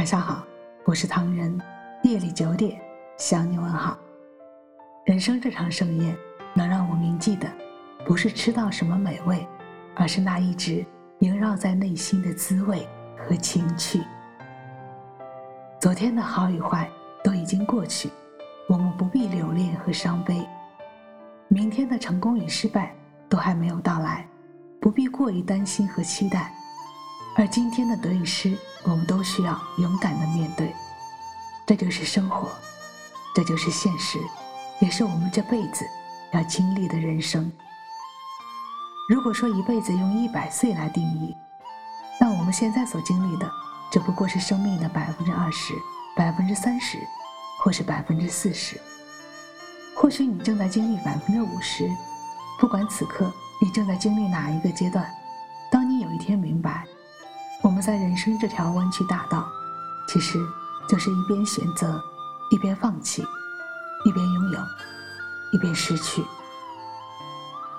晚上好，我是唐人。夜里九点向你问好。人生这场盛宴，能让我铭记的，不是吃到什么美味，而是那一直萦绕在内心的滋味和情趣。昨天的好与坏都已经过去，我们不必留恋和伤悲。明天的成功与失败都还没有到来，不必过于担心和期待。而今天的得与失，我们都需要勇敢的面对。这就是生活，这就是现实，也是我们这辈子要经历的人生。如果说一辈子用一百岁来定义，那我们现在所经历的，只不过是生命的百分之二十、百分之三十，或是百分之四十。或许你正在经历百分之五十。不管此刻你正在经历哪一个阶段，当你有一天明白。在人生这条弯曲大道，其实就是一边选择，一边放弃，一边拥有，一边失去。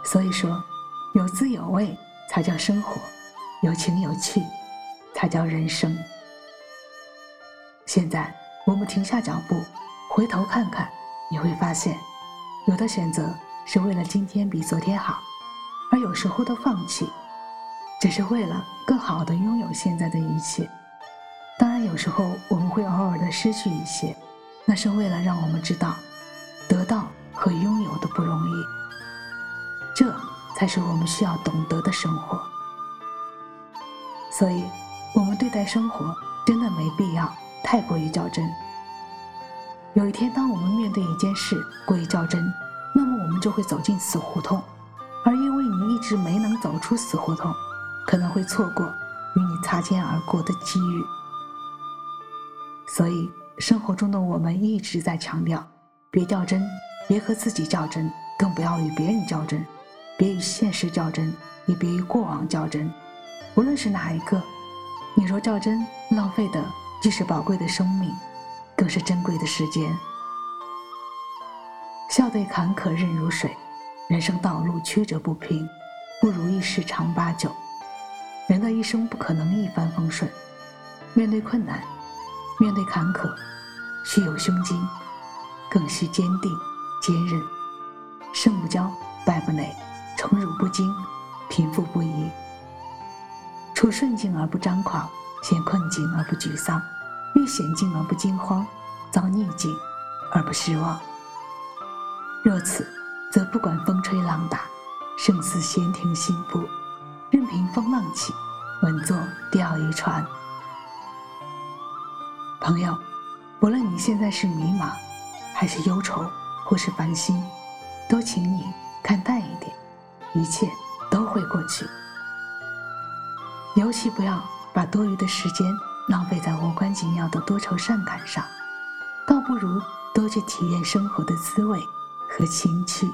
所以说，有滋有味才叫生活，有情有趣才叫人生。现在我们停下脚步，回头看看，你会发现，有的选择是为了今天比昨天好，而有时候的放弃。只是为了更好的拥有现在的一切。当然，有时候我们会偶尔的失去一些，那是为了让我们知道，得到和拥有的不容易。这才是我们需要懂得的生活。所以，我们对待生活真的没必要太过于较真。有一天，当我们面对一件事过于较真，那么我们就会走进死胡同。而因为你一直没能走出死胡同。可能会错过与你擦肩而过的机遇，所以生活中的我们一直在强调：别较真，别和自己较真，更不要与别人较真，别与现实较真，也别与过往较真。无论是哪一个，你若较真，浪费的既是宝贵的生命，更是珍贵的时间。笑对坎坷任如水，人生道路曲折不平，不如意事常八九。人的一生不可能一帆风顺，面对困难，面对坎坷，需有胸襟，更需坚定、坚韧。胜不骄，败不馁，宠辱不惊，贫富不移。处顺境而不张狂，陷困境而不沮丧，遇险境而不惊慌，遭逆境而不失望。若此，则不管风吹浪打，胜似闲庭信步。任凭风浪起，稳坐钓鱼船。朋友，不论你现在是迷茫，还是忧愁，或是烦心，都请你看淡一点，一切都会过去。尤其不要把多余的时间浪费在无关紧要的多愁善感上，倒不如多去体验生活的滋味和情趣。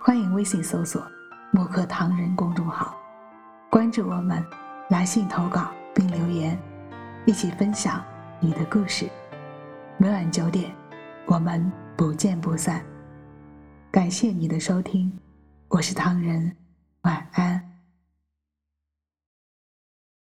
欢迎微信搜索“木克唐人”公众号。关注我们，来信投稿并留言，一起分享你的故事。每晚九点，我们不见不散。感谢你的收听，我是唐人，晚安。